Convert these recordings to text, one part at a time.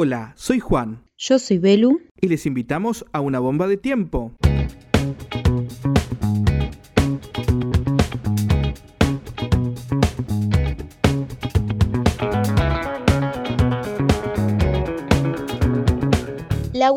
Hola, soy Juan. Yo soy Belu. Y les invitamos a una bomba de tiempo.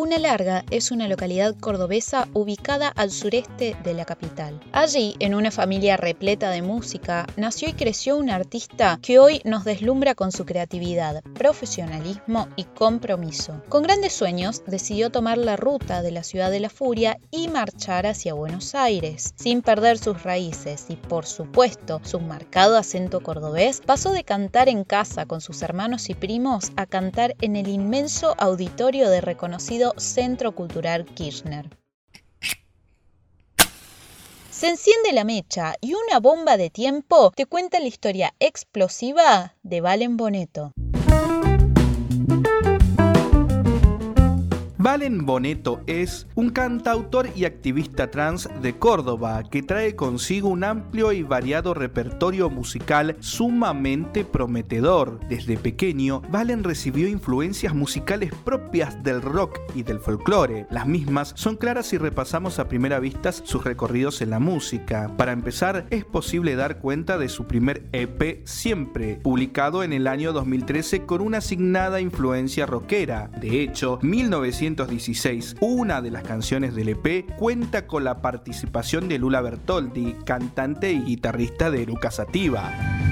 Laguna Larga es una localidad cordobesa ubicada al sureste de la capital. Allí, en una familia repleta de música, nació y creció un artista que hoy nos deslumbra con su creatividad, profesionalismo y compromiso. Con grandes sueños, decidió tomar la ruta de la ciudad de la furia y marchar hacia Buenos Aires. Sin perder sus raíces y, por supuesto, su marcado acento cordobés, pasó de cantar en casa con sus hermanos y primos a cantar en el inmenso auditorio de reconocido Centro Cultural Kirchner. Se enciende la mecha y una bomba de tiempo te cuenta la historia explosiva de Valen Boneto. Valen Boneto es un cantautor y activista trans de Córdoba que trae consigo un amplio y variado repertorio musical sumamente prometedor. Desde pequeño, Valen recibió influencias musicales propias del rock y del folclore. Las mismas son claras si repasamos a primera vista sus recorridos en la música. Para empezar, es posible dar cuenta de su primer EP Siempre, publicado en el año 2013 con una asignada influencia rockera. De hecho, 1900 1916. Una de las canciones del EP cuenta con la participación de Lula Bertoldi, cantante y guitarrista de Eruca Sativa.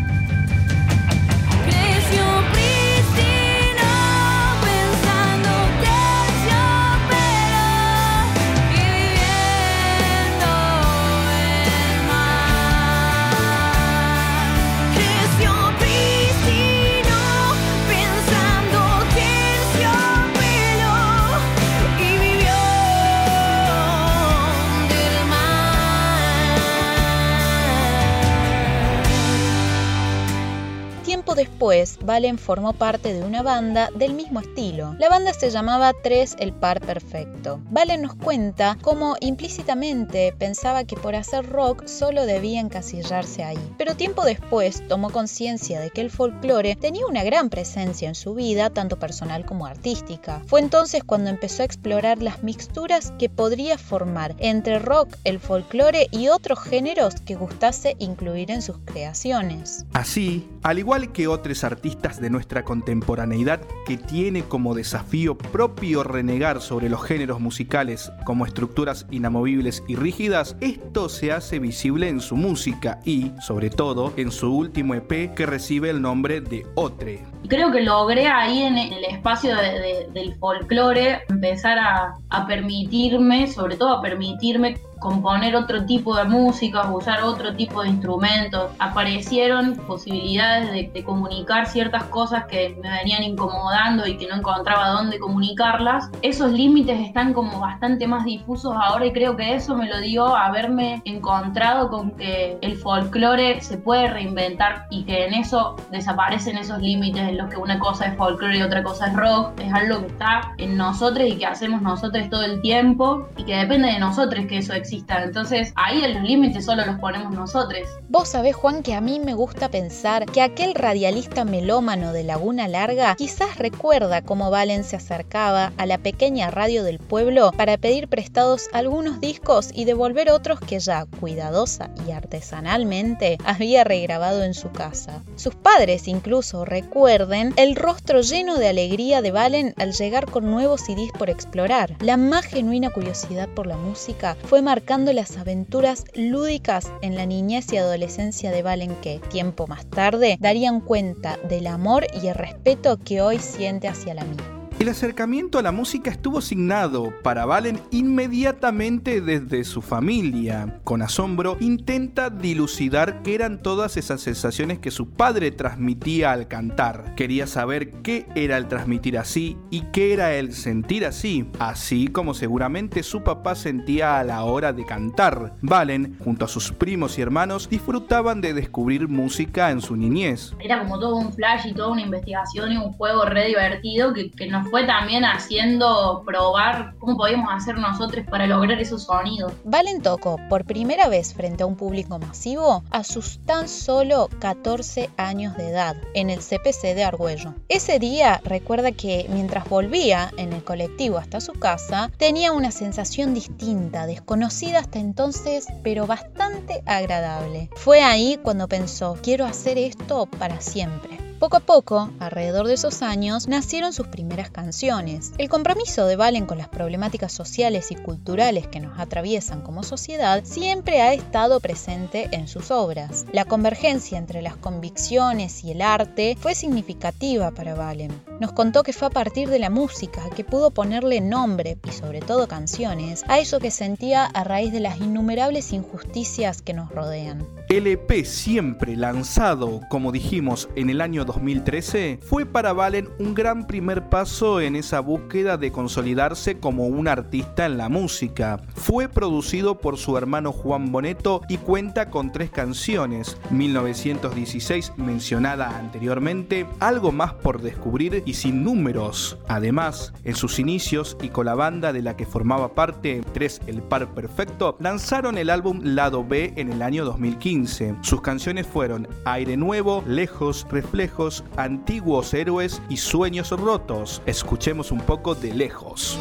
Después, Valen formó parte de una banda del mismo estilo. La banda se llamaba Tres el Par Perfecto. Valen nos cuenta cómo implícitamente pensaba que por hacer rock solo debía encasillarse ahí. Pero tiempo después tomó conciencia de que el folclore tenía una gran presencia en su vida, tanto personal como artística. Fue entonces cuando empezó a explorar las mixturas que podría formar entre rock, el folclore y otros géneros que gustase incluir en sus creaciones. Así, al igual que que artistas de nuestra contemporaneidad que tiene como desafío propio renegar sobre los géneros musicales como estructuras inamovibles y rígidas, esto se hace visible en su música y, sobre todo, en su último EP que recibe el nombre de Otre. Creo que logré ahí en el espacio del folclore empezar a permitirme, sobre todo a permitirme componer otro tipo de música, usar otro tipo de instrumentos. Aparecieron posibilidades de, comunicar ciertas cosas que me venían incomodando y que no encontraba dónde comunicarlas. Esos límites están como bastante más difusos ahora y creo que eso me lo dio haberme encontrado con que el folclore se puede reinventar y que en eso desaparecen esos límites en los que una cosa es folclore y otra cosa es rock. Es algo que está en nosotros y que hacemos nosotros todo el tiempo y que depende de nosotros que eso exista entonces ahí los límites solo los ponemos nosotros. Vos sabés, Juan, que a mí me gusta pensar que aquel radialista melómano de Laguna Larga quizás recuerda cómo Valen se acercaba a la pequeña radio del pueblo para pedir prestados algunos discos y devolver otros que ya cuidadosa y artesanalmente había regrabado en su casa. Sus padres incluso recuerden el rostro lleno de alegría de Valen al llegar con nuevos CDs por explorar. La más genuina curiosidad por la música fue marcada marcando las aventuras lúdicas en la niñez y adolescencia de Valen que, tiempo más tarde, darían cuenta del amor y el respeto que hoy siente hacia la misma. El acercamiento a la música estuvo signado para Valen inmediatamente desde su familia. Con asombro, intenta dilucidar qué eran todas esas sensaciones que su padre transmitía al cantar. Quería saber qué era el transmitir así y qué era el sentir así, así como seguramente su papá sentía a la hora de cantar. Valen, junto a sus primos y hermanos, disfrutaban de descubrir música en su niñez. Era como todo un flash y toda una investigación y un juego re divertido que, que nos fue también haciendo probar cómo podíamos hacer nosotros para lograr esos sonidos. Valen por primera vez frente a un público masivo a sus tan solo 14 años de edad en el CPC de Argüello. Ese día recuerda que mientras volvía en el colectivo hasta su casa, tenía una sensación distinta, desconocida hasta entonces, pero bastante agradable. Fue ahí cuando pensó, quiero hacer esto para siempre. Poco a poco, alrededor de esos años, nacieron sus primeras canciones. El compromiso de Valen con las problemáticas sociales y culturales que nos atraviesan como sociedad siempre ha estado presente en sus obras. La convergencia entre las convicciones y el arte fue significativa para Valen. Nos contó que fue a partir de la música que pudo ponerle nombre y sobre todo canciones a eso que sentía a raíz de las innumerables injusticias que nos rodean. LP siempre lanzado, como dijimos, en el año 2013, fue para Valen un gran primer paso en esa búsqueda de consolidarse como un artista en la música. Fue producido por su hermano Juan Boneto y cuenta con tres canciones, 1916 mencionada anteriormente, Algo más por descubrir y Sin números. Además, en sus inicios y con la banda de la que formaba parte, 3 El Par Perfecto, lanzaron el álbum Lado B en el año 2015. Sus canciones fueron Aire Nuevo, Lejos, Reflejos, Antiguos Héroes y Sueños Rotos. Escuchemos un poco de Lejos.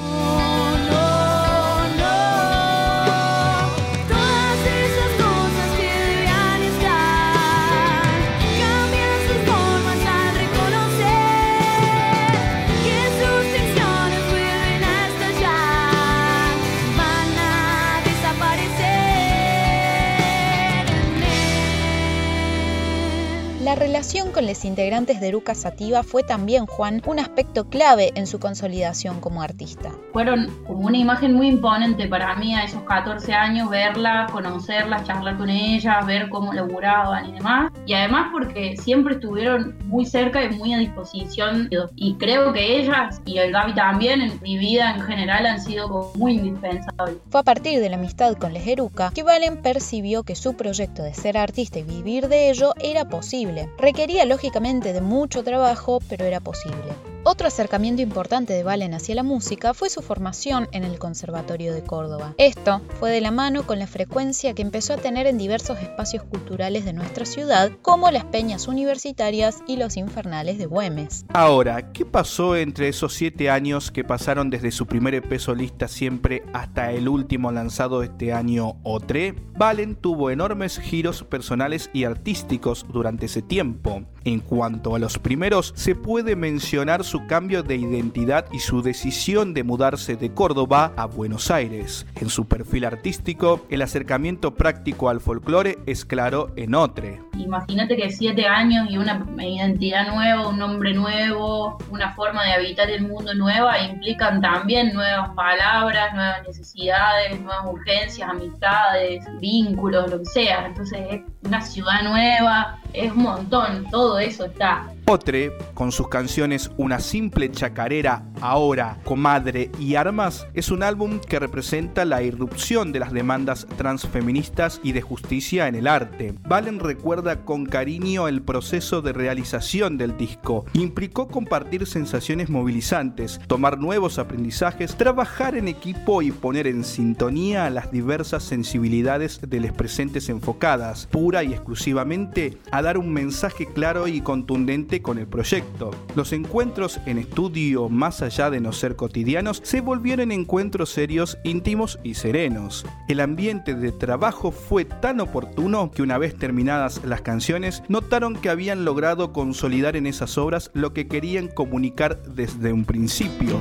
Con los integrantes de Eruca Sativa fue también, Juan, un aspecto clave en su consolidación como artista. Fueron como una imagen muy imponente para mí a esos 14 años, verlas, conocerlas, charlar con ellas, ver cómo laburaban y demás. Y además porque siempre estuvieron muy cerca y muy a disposición. Y creo que ellas y el Gaby también en mi vida en general han sido muy indispensables. Fue a partir de la amistad con les Eruca que Valen percibió que su proyecto de ser artista y vivir de ello era posible Requería lógicamente de mucho trabajo, pero era posible. Otro acercamiento importante de Valen hacia la música fue su formación en el Conservatorio de Córdoba. Esto fue de la mano con la frecuencia que empezó a tener en diversos espacios culturales de nuestra ciudad, como las peñas universitarias y los infernales de Güemes. Ahora, ¿qué pasó entre esos siete años que pasaron desde su primer EP solista siempre hasta el último lanzado este año O3? Valen tuvo enormes giros personales y artísticos durante ese tiempo. En cuanto a los primeros, se puede mencionar su cambio de identidad y su decisión de mudarse de Córdoba a Buenos Aires. En su perfil artístico, el acercamiento práctico al folclore es claro en Otre. Imagínate que siete años y una identidad nueva, un nombre nuevo, una forma de habitar el mundo nueva implican también nuevas palabras, nuevas necesidades, nuevas urgencias, amistades, vínculos, lo que sea. Entonces es una ciudad nueva, es un montón, todo eso está. Otre, con sus canciones Una simple chacarera, Ahora, Comadre y Armas, es un álbum que representa la irrupción de las demandas transfeministas y de justicia en el arte. Valen recuerda con cariño el proceso de realización del disco. Implicó compartir sensaciones movilizantes, tomar nuevos aprendizajes, trabajar en equipo y poner en sintonía las diversas sensibilidades de los presentes enfocadas, pura y exclusivamente dar un mensaje claro y contundente con el proyecto. Los encuentros en estudio, más allá de no ser cotidianos, se volvieron encuentros serios, íntimos y serenos. El ambiente de trabajo fue tan oportuno que una vez terminadas las canciones, notaron que habían logrado consolidar en esas obras lo que querían comunicar desde un principio.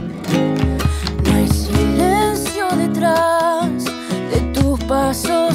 No hay silencio detrás de tus pasos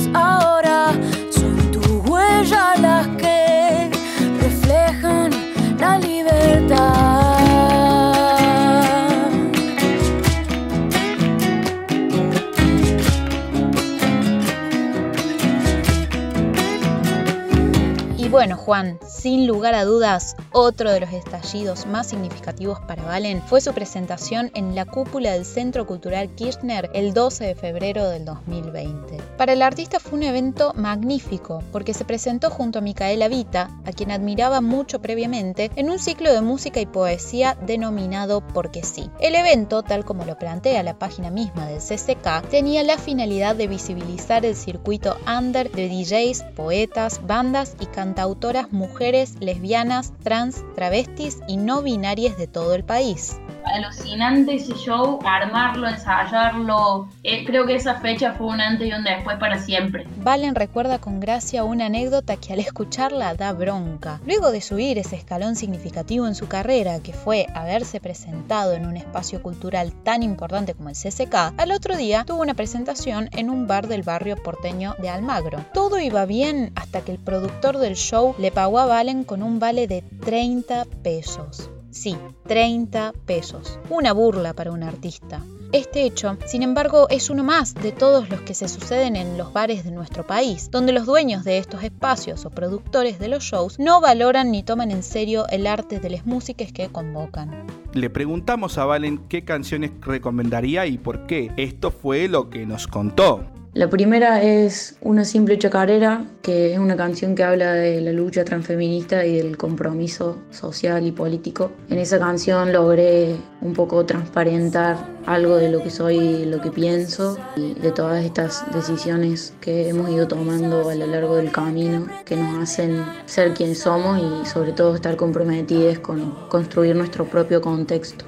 bueno, Juan, sin lugar a dudas, otro de los estallidos más significativos para Valen fue su presentación en la cúpula del Centro Cultural Kirchner el 12 de febrero del 2020. Para el artista fue un evento magnífico porque se presentó junto a Micaela Vita, a quien admiraba mucho previamente, en un ciclo de música y poesía denominado Porque sí. El evento, tal como lo plantea la página misma del CCK, tenía la finalidad de visibilizar el circuito under de DJs, poetas, bandas y cantautoras mujeres, lesbianas, trans, travestis y no binarias de todo el país alucinante ese show, armarlo, ensayarlo. Eh, creo que esa fecha fue un antes y un después para siempre. Valen recuerda con gracia una anécdota que al escucharla da bronca. Luego de subir ese escalón significativo en su carrera, que fue haberse presentado en un espacio cultural tan importante como el CCK, al otro día tuvo una presentación en un bar del barrio porteño de Almagro. Todo iba bien hasta que el productor del show le pagó a Valen con un vale de 30 pesos. Sí, 30 pesos. Una burla para un artista. Este hecho, sin embargo, es uno más de todos los que se suceden en los bares de nuestro país, donde los dueños de estos espacios o productores de los shows no valoran ni toman en serio el arte de las músicas que convocan. Le preguntamos a Valen qué canciones recomendaría y por qué. Esto fue lo que nos contó. La primera es Una simple chacarera, que es una canción que habla de la lucha transfeminista y del compromiso social y político. En esa canción logré un poco transparentar algo de lo que soy, lo que pienso y de todas estas decisiones que hemos ido tomando a lo largo del camino que nos hacen ser quienes somos y sobre todo estar comprometidos con construir nuestro propio contexto.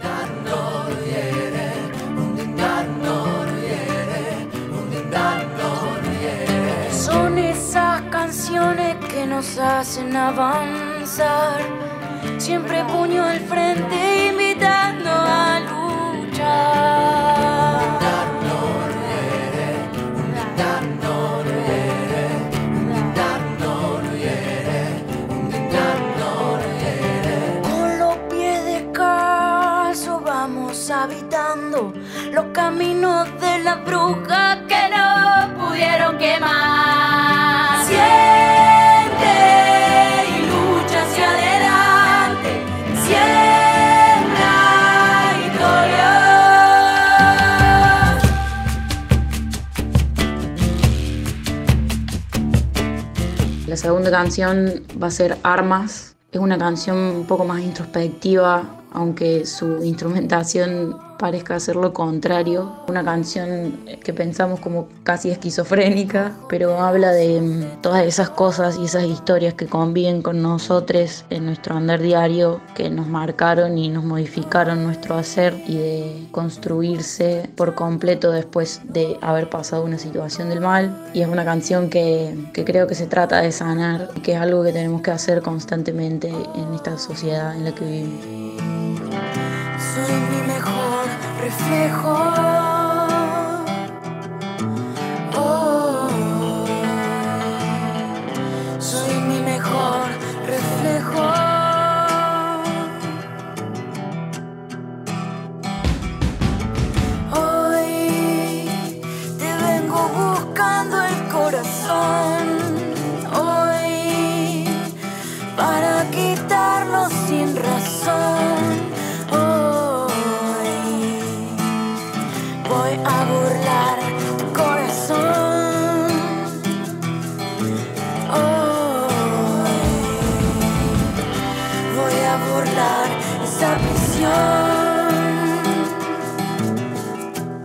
Nos hacen avanzar. Siempre puño al frente segunda canción va a ser Armas. Es una canción un poco más introspectiva, aunque su instrumentación parezca ser lo contrario. Una canción que pensamos como casi esquizofrénica, pero habla de mm, todas esas cosas y esas historias que conviven con nosotros en nuestro andar diario, que nos marcaron y nos modificaron nuestro hacer y de construirse por completo después de haber pasado una situación del mal. Y es una canción que, que creo que se trata de sanar y que es algo que tenemos que hacer constantemente en esta sociedad en la que vivimos. Soy mi mejor reflejo.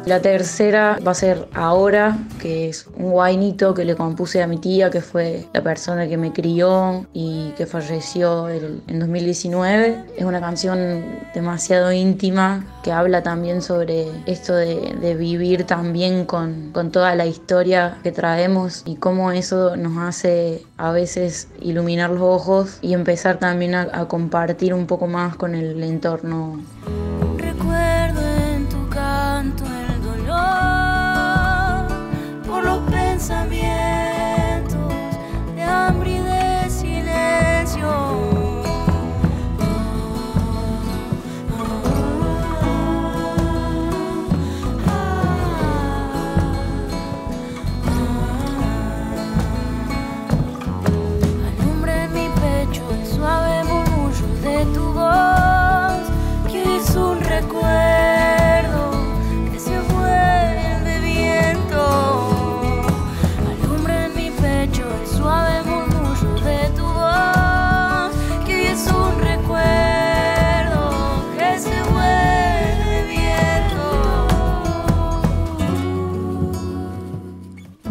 La tercera va a ser Ahora, que es un guainito que le compuse a mi tía, que fue la persona que me crió y que falleció en 2019. Es una canción demasiado íntima que habla también sobre esto de, vivir también con, con toda la historia que traemos y cómo eso nos hace a veces iluminar los ojos y empezar también a compartir un poco más con el entorno es un recuerdo.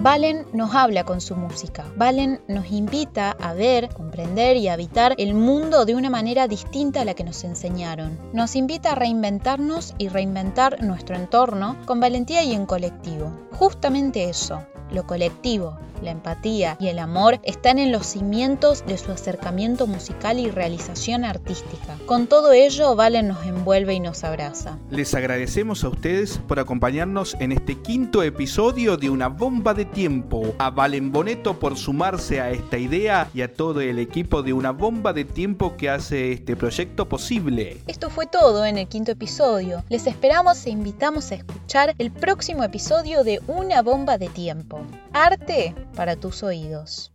Valen nos habla con su música. Valen nos invita a ver, comprender y habitar el mundo de una manera distinta a la que nos enseñaron. Nos invita a reinventarnos y reinventar nuestro entorno con valentía y en colectivo. Justamente eso, lo colectivo, la empatía y el amor están en los cimientos de su acercamiento musical y realización artística. Con todo ello, Valen nos envuelve y nos abraza. Les agradecemos a ustedes por acompañarnos en este quinto episodio de Una Bomba de Tiempo. A Valen Boneto por sumarse a esta idea y a todo el equipo de Una Bomba de Tiempo que hace este proyecto posible. Esto fue todo en el quinto episodio. Les esperamos e invitamos a escuchar el próximo episodio de Una Bomba de Tiempo. Arte para tus oídos.